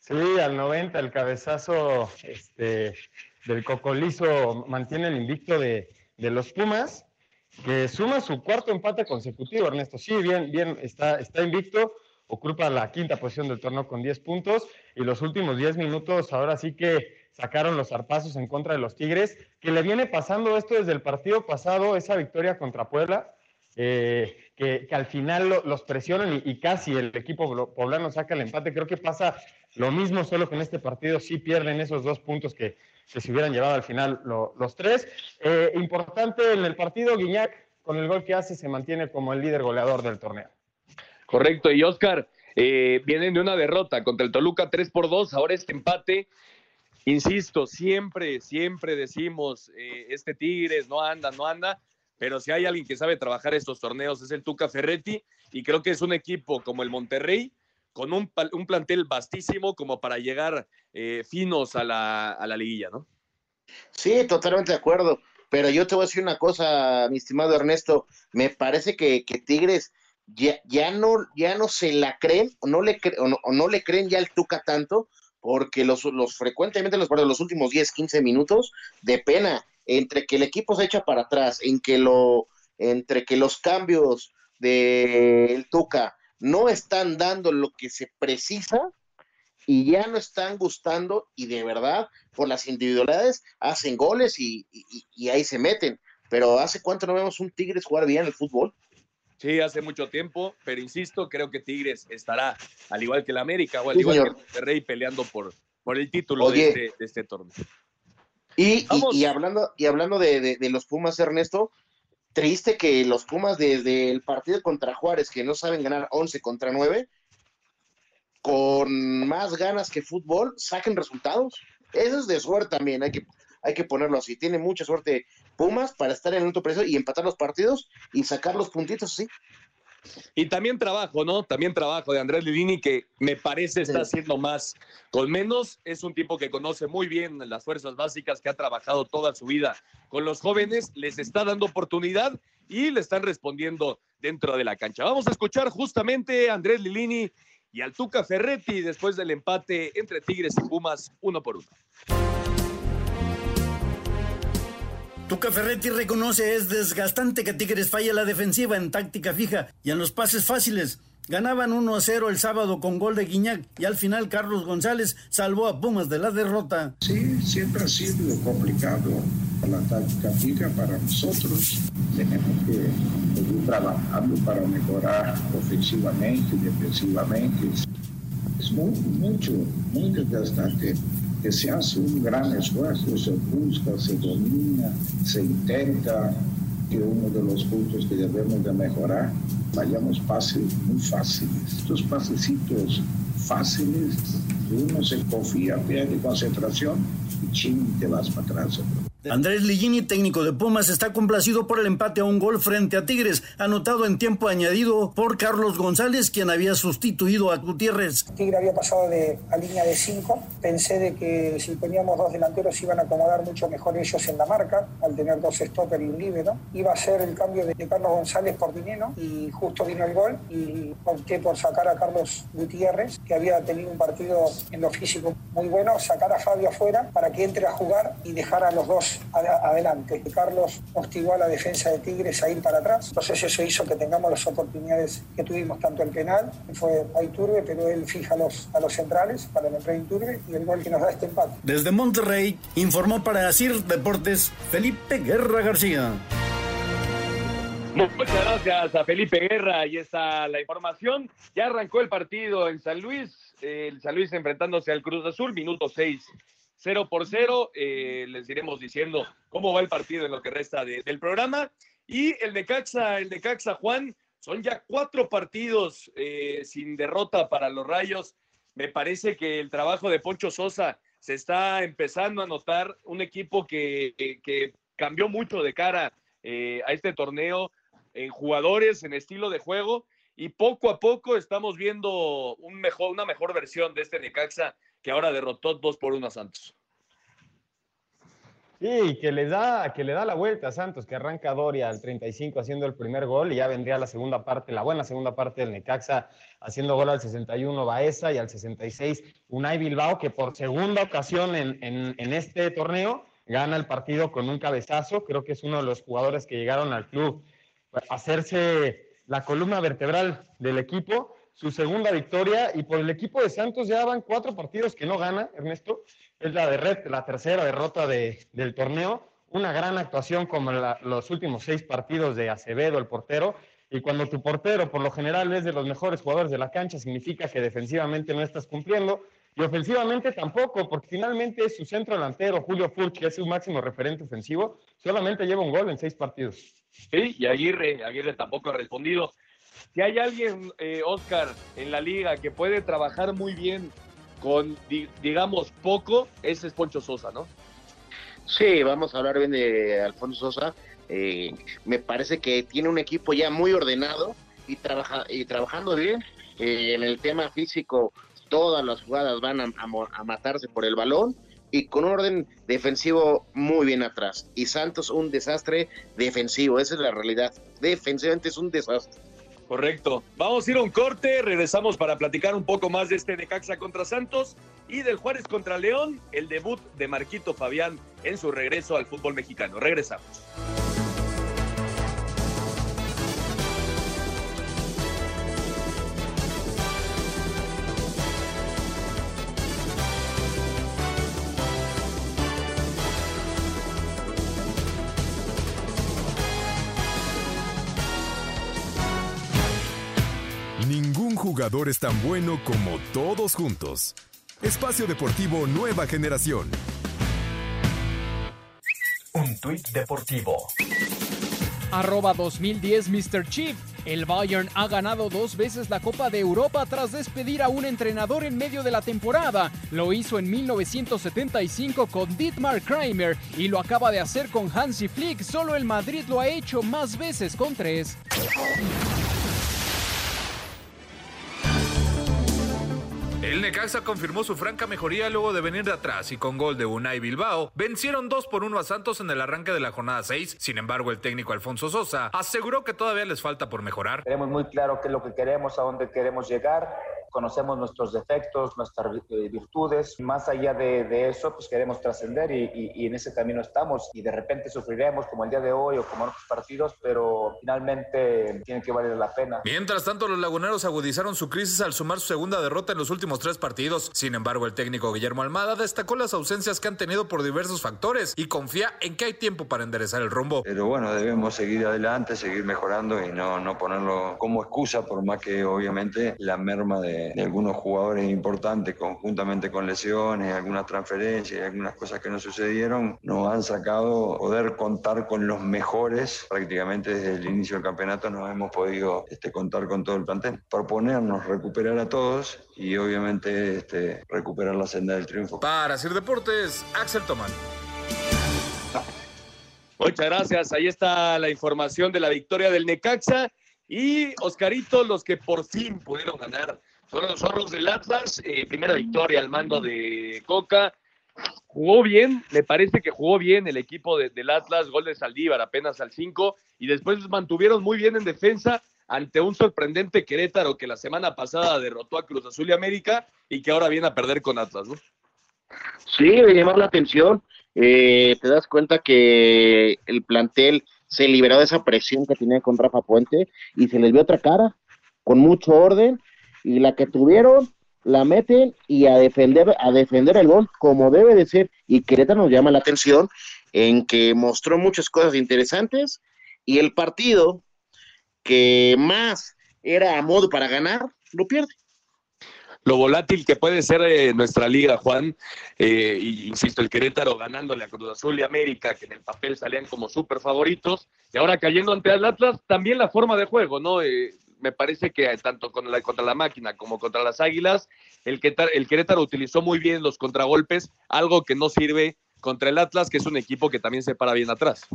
Sí, al 90 el cabezazo este, del Cocolizo mantiene el invicto de, de, los Pumas, que suma su cuarto empate consecutivo, Ernesto. Sí, bien, bien, está, está invicto, ocupa la quinta posición del torneo con 10 puntos y los últimos 10 minutos ahora sí que sacaron los zarpazos en contra de los Tigres, que le viene pasando esto desde el partido pasado, esa victoria contra Puebla, eh, que, al final lo, los presionan y, casi el equipo poblano saca el empate. Creo que pasa lo mismo, solo que en este partido sí pierden esos dos puntos que, se hubieran llevado al final lo, los tres. Eh, importante en el partido, Guiñac, con el gol que hace, se mantiene como el líder goleador del torneo. Correcto, y Oscar, eh, vienen de una derrota contra el Toluca 3 por 2, ahora este empate Insisto, siempre, siempre decimos, eh, este Tigres no anda, no anda, pero si hay alguien que sabe trabajar estos torneos es el Tuca Ferretti y creo que es un equipo como el Monterrey, con un, un plantel vastísimo como para llegar eh, finos a la, a la liguilla, ¿no? Sí, totalmente de acuerdo, pero yo te voy a decir una cosa, mi estimado Ernesto, me parece que, que Tigres ya, ya, no, ya no se la creen o no le, cre o no, o no le creen ya al Tuca tanto, porque los, los frecuentemente los, los últimos 10, 15 minutos de pena, entre que el equipo se echa para atrás, en que lo, entre que los cambios del de Tuca no están dando lo que se precisa y ya no están gustando y de verdad por las individualidades hacen goles y, y, y ahí se meten. Pero ¿hace cuánto no vemos un Tigres jugar bien el fútbol? Sí, hace mucho tiempo, pero insisto, creo que Tigres estará, al igual que el América o al sí, igual señor. que el Monterrey, peleando por, por el título de este, de este, torneo. Y, y, hablando, y hablando de, de, los Pumas, Ernesto, triste que los Pumas desde el partido contra Juárez, que no saben ganar 11 contra 9, con más ganas que fútbol, saquen resultados. Eso es de suerte también, hay que, hay que ponerlo así. Tiene mucha suerte Pumas para estar en el otro precio y empatar los partidos y sacar los puntitos así. Y también trabajo, ¿no? También trabajo de Andrés Lidini, que me parece está haciendo más con menos. Es un tipo que conoce muy bien las fuerzas básicas, que ha trabajado toda su vida con los jóvenes, les está dando oportunidad y le están respondiendo dentro de la cancha. Vamos a escuchar justamente a Andrés Lilini y al Tuca Ferretti después del empate entre Tigres y Pumas, uno por uno. Tuca Ferretti reconoce es desgastante que Tigres falle la defensiva en táctica fija y en los pases fáciles. Ganaban 1 a 0 el sábado con gol de Guiñac y al final Carlos González salvó a Pumas de la derrota. Sí, siempre ha sido complicado la táctica fija para nosotros. Tenemos que seguir trabajando para mejorar ofensivamente y defensivamente. Es muy, mucho, muy desgastante que se hace un gran esfuerzo, se busca, se domina, se intenta que uno de los puntos que debemos de mejorar, vayamos pases muy fáciles. Estos pasecitos fáciles, uno se confía, pierde concentración y ching, te vas para atrás. Andrés Ligini, técnico de Pumas, está complacido por el empate a un gol frente a Tigres, anotado en tiempo añadido por Carlos González, quien había sustituido a Gutiérrez. Tigre había pasado de, a línea de 5. Pensé de que si poníamos dos delanteros iban a acomodar mucho mejor ellos en la marca, al tener dos stopper y un libre, ¿no? Iba a ser el cambio de, Carlos González por Dineno y justo vino el gol y opté por sacar a Carlos Gutiérrez, que había tenido un partido en lo físico muy bueno, sacar a Fabio afuera para que entre a jugar y dejar a los dos adelante. Carlos hostigó a la defensa de Tigres a ir para atrás. Entonces eso hizo que tengamos las oportunidades que tuvimos, tanto el penal, que fue a Iturbe, pero él fija a los, a los centrales para el Iturbe y el gol que nos da este empate. Desde Monterrey informó para Asir Deportes Felipe Guerra García. Muchas gracias a Felipe Guerra. y está la información. Ya arrancó el partido en San Luis. El San Luis enfrentándose al Cruz Azul, minuto 6 0 por 0. Eh, les iremos diciendo cómo va el partido en lo que resta del programa. Y el de Caxa, el de Caxa, Juan, son ya cuatro partidos eh, sin derrota para los Rayos. Me parece que el trabajo de Poncho Sosa se está empezando a notar un equipo que, que cambió mucho de cara eh, a este torneo en jugadores, en estilo de juego, y poco a poco estamos viendo un mejor, una mejor versión de este Necaxa que ahora derrotó dos por uno a Santos. Sí, que le da, que le da la vuelta a Santos, que arranca Doria al 35 haciendo el primer gol y ya vendría la segunda parte, la buena segunda parte del Necaxa, haciendo gol al 61 Baeza y al 66 Unai Bilbao, que por segunda ocasión en, en este torneo gana el partido con un cabezazo. Creo que es uno de los jugadores que llegaron al club a hacerse la columna vertebral del equipo su segunda victoria y por el equipo de Santos ya van cuatro partidos que no gana, Ernesto. Es la, de la tercera derrota de, del torneo. Una gran actuación como los últimos seis partidos de Acevedo, el portero. Y cuando tu portero, por lo general, es de los mejores jugadores de la cancha, significa que defensivamente no estás cumpliendo. Y ofensivamente tampoco, porque finalmente su centro delantero, Julio Furch, que es su máximo referente ofensivo, solamente lleva un gol en seis partidos. Sí, y Aguirre, Aguirre tampoco ha respondido. Si hay alguien, eh, Oscar, en la liga que puede trabajar muy bien con, digamos, poco, ese es Poncho Sosa, ¿no? Sí, vamos a hablar bien de Alfonso Sosa. Eh, me parece que tiene un equipo ya muy ordenado y, trabaja, y trabajando bien. Eh, en el tema físico, todas las jugadas van a, a, matarse por el balón y con un orden defensivo muy bien atrás. Y Santos un desastre defensivo, esa es la realidad. Defensivamente es un desastre. Correcto. Vamos a ir a un corte, regresamos para platicar un poco más de este Necaxa contra Santos y del Juárez contra León, el debut de Marquito Fabián en su regreso al fútbol mexicano. Regresamos. Jugador es tan bueno como todos juntos. Espacio Deportivo Nueva Generación. Un tuit deportivo. Arroba 2010 Mr. Chief. El Bayern ha ganado dos veces la Copa de Europa tras despedir a un entrenador en medio de la temporada. Lo hizo en 1975 con Dietmar Kramer y lo acaba de hacer con Hansi Flick. Solo el Madrid lo ha hecho más veces con tres. El Necaxa confirmó su franca mejoría luego de venir de atrás y con gol de Unai Bilbao vencieron 2 por 1 a Santos en el arranque de la jornada 6. Sin embargo, el técnico Alfonso Sosa aseguró que todavía les falta por mejorar. Tenemos muy claro qué es lo que queremos, a dónde queremos llegar conocemos nuestros defectos, nuestras eh, virtudes. Más allá de, de eso, pues queremos trascender y, y, y, en ese camino estamos. Y de repente sufriremos como el día de hoy o como en otros partidos, pero finalmente tiene que valer la pena. Mientras tanto, los laguneros agudizaron su crisis al sumar su segunda derrota en los últimos tres partidos. Sin embargo, el técnico Guillermo Almada destacó las ausencias que han tenido por diversos factores y confía en que hay tiempo para enderezar el rumbo. Pero bueno, debemos seguir adelante, seguir mejorando y no, no ponerlo como excusa, por más que obviamente la merma de, de algunos jugadores importantes conjuntamente con lesiones, algunas transferencias y algunas cosas que no sucedieron, nos han sacado poder contar con los mejores. Prácticamente desde el inicio del campeonato nos hemos podido este, contar con todo el plantel. Proponernos recuperar a todos y obviamente este, recuperar la senda del triunfo. Para hacer deportes, Axel Tomán. Muchas gracias. Ahí está la información de la victoria del Necaxa. Y Oscarito, los que por fin pudieron ganar fueron los zorros del Atlas. Eh, primera victoria al mando de Coca. Jugó bien, me parece que jugó bien el equipo de, del Atlas, gol de Saldívar apenas al 5, y después mantuvieron muy bien en defensa ante un sorprendente Querétaro que la semana pasada derrotó a Cruz Azul y América y que ahora viene a perder con Atlas, ¿no? Sí, me llamó la atención. Eh, te das cuenta que el plantel se liberó de esa presión que tenía con Rafa Puente y se les vio otra cara, con mucho orden, y la que tuvieron la meten y a defender a defender el gol como debe de ser y Querétaro nos llama la atención en que mostró muchas cosas interesantes y el partido que más era a modo para ganar lo pierde lo volátil que puede ser eh, nuestra liga, Juan, eh, y, insisto, el Querétaro ganándole a Cruz Azul y América, que en el papel salían como súper favoritos, y ahora cayendo ante el Atlas, también la forma de juego, ¿no? Eh, me parece que tanto con contra la máquina como contra las Águilas, el, el Querétaro utilizó muy bien los contragolpes, algo que no sirve contra el Atlas, que es un equipo que también se para bien atrás.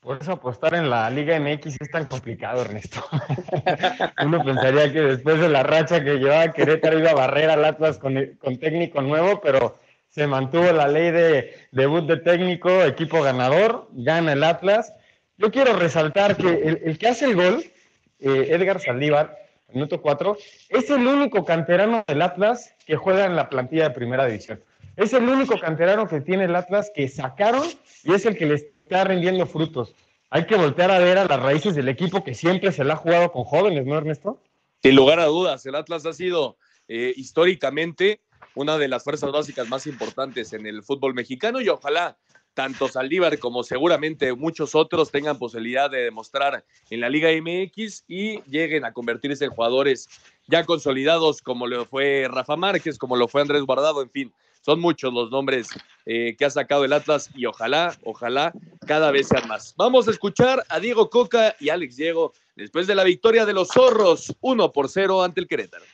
Por eso apostar en la Liga MX es tan complicado, Ernesto. [LAUGHS] Uno pensaría que después de la racha que llevaba Querétaro iba a barrer al Atlas con, con técnico nuevo, pero se mantuvo la ley de debut de técnico, equipo ganador, gana el Atlas. Yo quiero resaltar que el, que hace el gol, eh, Edgar Saldívar, minuto 4, es el único canterano del Atlas que juega en la plantilla de primera división. Es el único canterano que tiene el Atlas que sacaron y es el que le está rindiendo frutos. Hay que voltear a ver a las raíces del equipo que siempre se la ha jugado con jóvenes, ¿no, Ernesto? Sin lugar a dudas, el Atlas ha sido eh, históricamente una de las fuerzas básicas más importantes en el fútbol mexicano y ojalá tanto Saldívar como seguramente muchos otros tengan posibilidad de demostrar en la Liga MX y lleguen a convertirse en jugadores ya consolidados como lo fue Rafa Márquez, como lo fue Andrés Guardado, en fin, son muchos los nombres eh, que ha sacado el Atlas y ojalá, ojalá cada vez sean más. Vamos a escuchar a Diego Coca y Alex Diego después de la victoria de los zorros, 1 por 0 ante el Querétaro.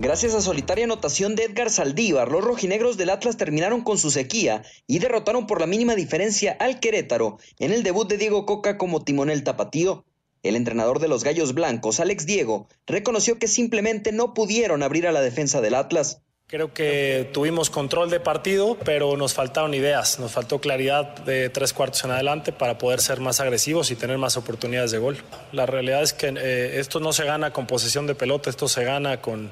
Gracias a solitaria anotación de Edgar Saldívar, los rojinegros del Atlas terminaron con su sequía y derrotaron por la mínima diferencia al Querétaro en el debut de Diego Coca como timonel tapatío. El entrenador de los Gallos Blancos, Alex Diego, reconoció que simplemente no pudieron abrir a la defensa del Atlas. Creo que tuvimos control de partido, pero nos faltaron ideas, nos faltó claridad de tres cuartos en adelante para poder ser más agresivos y tener más oportunidades de gol. La realidad es que eh, esto no se gana con posesión de pelota, esto se gana con,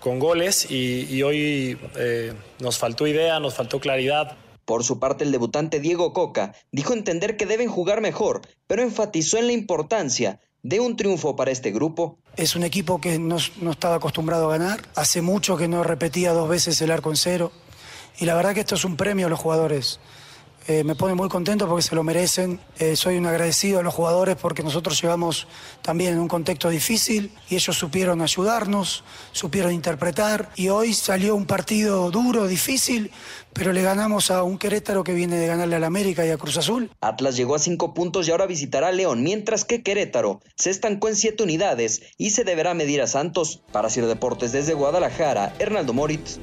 con goles y, y hoy eh, nos faltó idea, nos faltó claridad. Por su parte, el debutante Diego Coca dijo entender que deben jugar mejor, pero enfatizó en la importancia de un triunfo para este grupo. Es un equipo que no, no, estaba acostumbrado a ganar. Hace mucho que no repetía dos veces el arco en cero. Y la verdad que esto es un premio a los jugadores. Eh, me pone muy contento porque se lo merecen. Eh, soy un agradecido a los jugadores porque nosotros llegamos también en un contexto difícil y ellos supieron ayudarnos, supieron interpretar y hoy salió un partido duro, difícil, pero le ganamos a un Querétaro que viene de ganarle al América y a Cruz Azul. Atlas llegó a cinco puntos y ahora visitará a León, mientras que Querétaro se estancó en siete unidades y se deberá medir a Santos. Para Ciro Deportes desde Guadalajara, Hernaldo Moritz.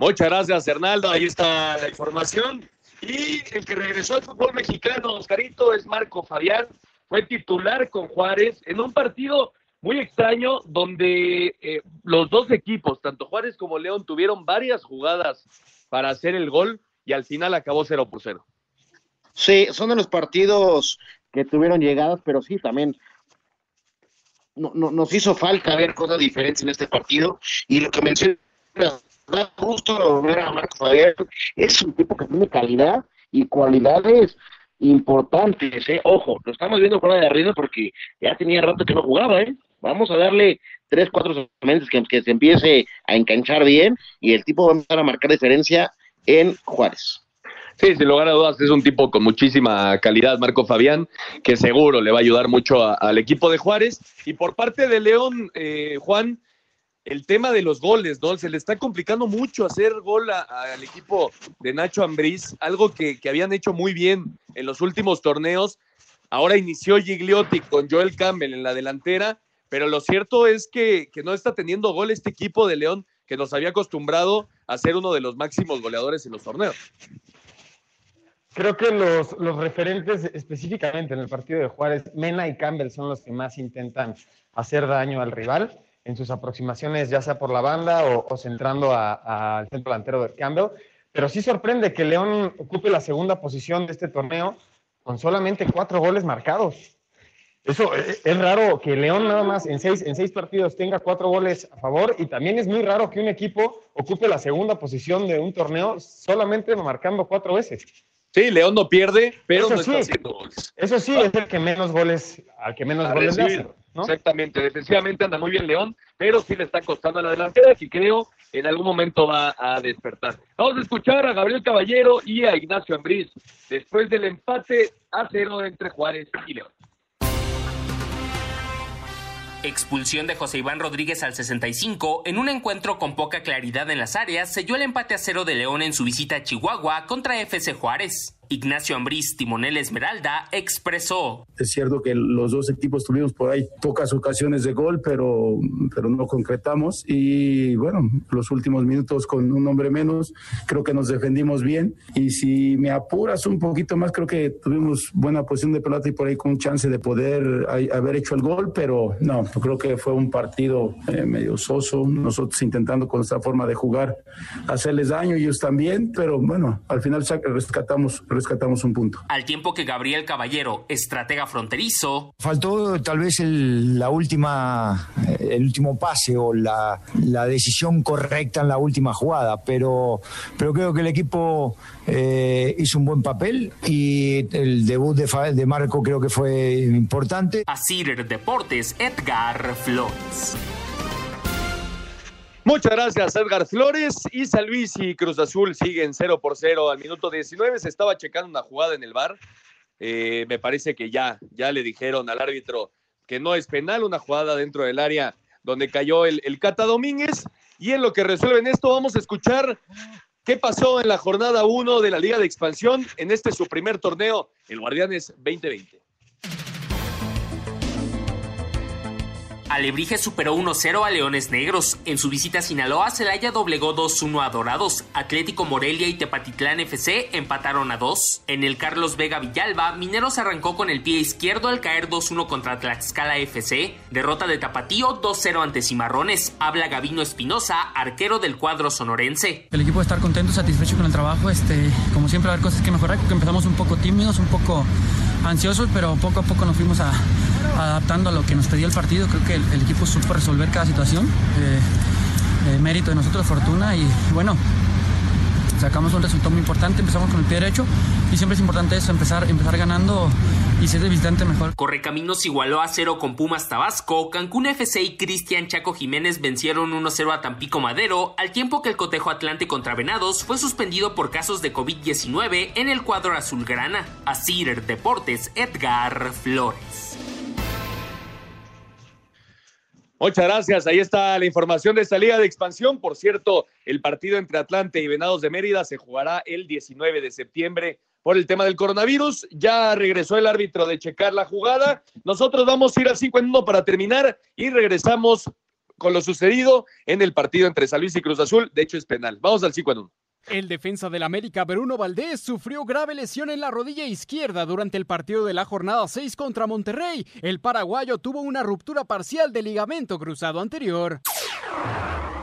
Muchas gracias, Hernaldo. Ahí está la información. Y el que regresó al fútbol mexicano, Oscarito, es Marco Fabián. Fue titular con Juárez en un partido muy extraño donde eh, los dos equipos, tanto Juárez como León, tuvieron varias jugadas para hacer el gol y al final acabó 0 por 0. Sí, son de los partidos que tuvieron llegadas, pero sí, también no, no, nos hizo falta ver cosas diferentes en este partido. Y lo que mencionas, da gusto ver a Marco Fabián, es un tipo que tiene calidad y cualidades importantes, ¿eh? Ojo, lo estamos viendo fuera de arriba porque ya tenía rato que no jugaba, ¿eh? Vamos a darle tres, cuatro meses que, que se empiece a enganchar bien y el tipo va a empezar a marcar diferencia en Juárez. Sí, sin lugar a dudas, es un tipo con muchísima calidad, Marco Fabián, que seguro le va a ayudar mucho al equipo de Juárez. Y por parte de León, eh, Juan, el tema de los goles, ¿no? Se le está complicando mucho hacer gol al equipo de Nacho Ambriz, algo que, que, habían hecho muy bien en los últimos torneos. Ahora inició Gigliotti con Joel Campbell en la delantera, pero lo cierto es que, que no está teniendo gol este equipo de León que nos había acostumbrado a ser uno de los máximos goleadores en los torneos. Creo que los, los, referentes específicamente en el partido de Juárez, Mena y Campbell son los que más intentan hacer daño al rival en sus aproximaciones, ya sea por la banda o, o centrando al centro delantero de Campbell. Pero sí sorprende que León ocupe la segunda posición de este torneo con solamente cuatro goles marcados. Eso es, es raro que León nada más en seis, en seis partidos tenga cuatro goles a favor y también es muy raro que un equipo ocupe la segunda posición de un torneo solamente marcando cuatro veces. Sí, León no pierde, pero eso no sí, está haciendo goles. Eso sí, es el que menos goles, al que menos A goles le recibir. hace. ¿no? Exactamente, defensivamente anda muy bien León, pero sí le está costando a la delantera que creo en algún momento va a despertar. Vamos a escuchar a Gabriel Caballero y a Ignacio Ambriz después del empate a cero entre Juárez y León. Expulsión de José Iván Rodríguez al 65 en un encuentro con poca claridad en las áreas selló el empate a cero de León en su visita a Chihuahua contra FC Juárez. Ignacio Ambriz, timonel Esmeralda, expresó. Es cierto que los dos equipos tuvimos por ahí pocas ocasiones de gol, pero, pero no concretamos. Y bueno, los últimos minutos con un hombre menos, creo que nos defendimos bien. Y si me apuras un poquito más, creo que tuvimos buena posición de pelota y por ahí con chance de poder haber hecho el gol, pero no, creo que fue un partido eh, medio soso. Nosotros intentando con nuestra forma de jugar hacerles daño, ellos también, pero bueno, al final sac- rescatamos, rescatamos un punto. Al tiempo que Gabriel Caballero, estratega fronterizo, Faltó tal vez el, la última, eh, el último pase o la, la decisión correcta en la última jugada, pero, pero creo que el equipo eh, hizo un buen papel y el debut de, de Marco creo que fue importante. a Cider Deportes, Edgar Flores. Muchas gracias, Edgar Flores. Y San Luis y Cruz Azul siguen 0 por 0 al minuto 19. Se estaba checando una jugada en el bar. Eh, me parece que ya, ya le dijeron al árbitro que no es penal, una jugada dentro del área donde cayó el, el Cata Domínguez. Y en lo que resuelven esto, vamos a escuchar qué pasó en la jornada 1 de la Liga de Expansión en este su primer torneo, el Guardianes 2020. Alebrije superó 1-0 a Leones Negros. En su visita a Sinaloa, Celaya doblegó 2-1 a Dorados. Atlético Morelia y Tepatitlán FC empataron a 2. En el Carlos Vega Villalba, Mineros arrancó con el pie izquierdo al caer 2-1 contra Tlaxcala FC. Derrota de Tapatío 2-0 ante Cimarrones. Habla Gavino Espinosa, arquero del cuadro sonorense. El equipo estar contento, satisfecho con el trabajo, este, como siempre, haber cosas que mejorar, porque empezamos un poco tímidos, un poco ansiosos, pero poco a poco nos fuimos a- adaptando a lo que nos pedía el partido. Creo que el, el equipo supo resolver cada situación. eh, eh, mérito de nosotros, fortuna, y bueno, sacamos un resultado muy importante, empezamos con el pie derecho y siempre es importante eso, empezar, empezar ganando y si es de visitante mejor. Correcaminos igualó a cero con Pumas Tabasco, Cancún FC y Cristian Chaco Jiménez vencieron 1-0 a Tampico Madero, al tiempo que el cotejo Atlante contra Venados fue suspendido por casos de COVID-19 en el cuadro azulgrana. Asir Deportes, Edgar Flores. Muchas gracias. Ahí está la información de esta liga de expansión. Por cierto, el partido entre Atlante y Venados de Mérida se jugará el 19 de septiembre por el tema del coronavirus. Ya regresó el árbitro de checar la jugada. Nosotros vamos a ir al 5 en 1 para terminar y regresamos con lo sucedido en el partido entre San Luis y Cruz Azul. De hecho, es penal. Vamos al 5 en 1. El defensa del América, Bruno Valdés, sufrió grave lesión en la rodilla izquierda durante el partido de la jornada 6 contra Monterrey. El paraguayo tuvo una ruptura parcial del ligamento cruzado anterior.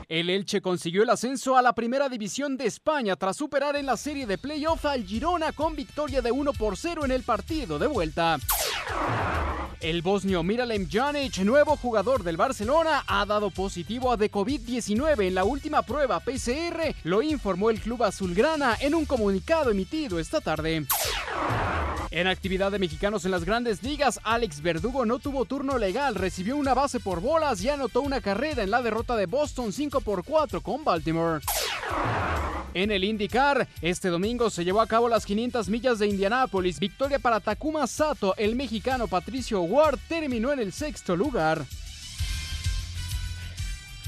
El Elche consiguió el ascenso a la primera división de España tras superar en la serie de playoff al Girona con victoria de 1 por 0 en el partido de vuelta. El bosnio Miralem Janic, nuevo jugador del Barcelona, ha dado positivo a de COVID-19 en la última prueba PCR, lo informó el club azulgrana en un comunicado emitido esta tarde. En actividad de mexicanos en las grandes ligas, Alex Verdugo no tuvo turno legal, recibió una base por bolas y anotó una carrera en la derrota de Boston 5 por 4 con Baltimore. En el IndyCar, este domingo se llevó a cabo las 500 millas de Indianápolis. Victoria para Takuma Sato, el mexicano Patricio Ward terminó en el sexto lugar.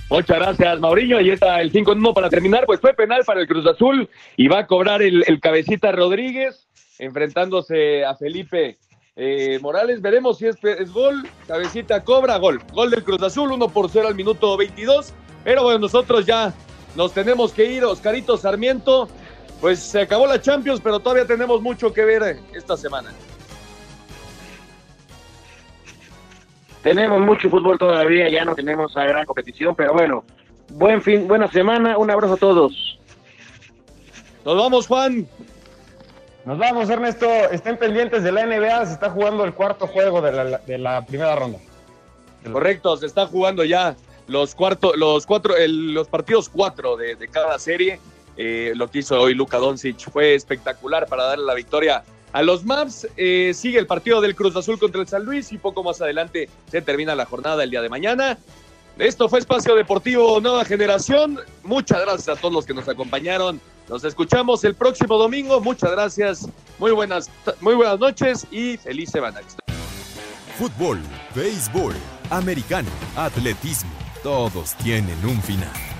Muchas gracias, Mauriño. Ahí está el 5 1 para terminar. Pues fue penal para el Cruz Azul y va a cobrar el, cabecita Rodríguez enfrentándose a Felipe eh, Morales. Veremos si es, es, gol. Cabecita cobra, gol. Gol del Cruz Azul, 1 por 0 al minuto 22. Pero bueno, nosotros ya nos tenemos que ir. Oscarito Sarmiento, pues se acabó la Champions, pero todavía tenemos mucho que ver esta semana. Tenemos mucho fútbol todavía, ya no tenemos a gran competición, pero bueno, buen fin, buena semana, un abrazo a todos. Nos vamos, Juan. Nos vamos, Ernesto. Estén pendientes de la NBA. Se está jugando el cuarto juego de la, de la primera ronda. Correcto, se está jugando ya los, cuarto, los, cuatro, el, los partidos cuatro de, de cada serie. Eh, lo que hizo hoy Luka Doncic fue espectacular para darle la victoria a los Maps. Eh, sigue el partido del Cruz Azul contra el San Luis y poco más adelante se termina la jornada el día de mañana. Esto fue Espacio Deportivo Nueva Generación. Muchas gracias a todos los que nos acompañaron. Nos escuchamos el próximo domingo. Muchas gracias. Muy buenas, muy buenas noches y feliz semana. Fútbol, béisbol, americano, atletismo, todos tienen un final.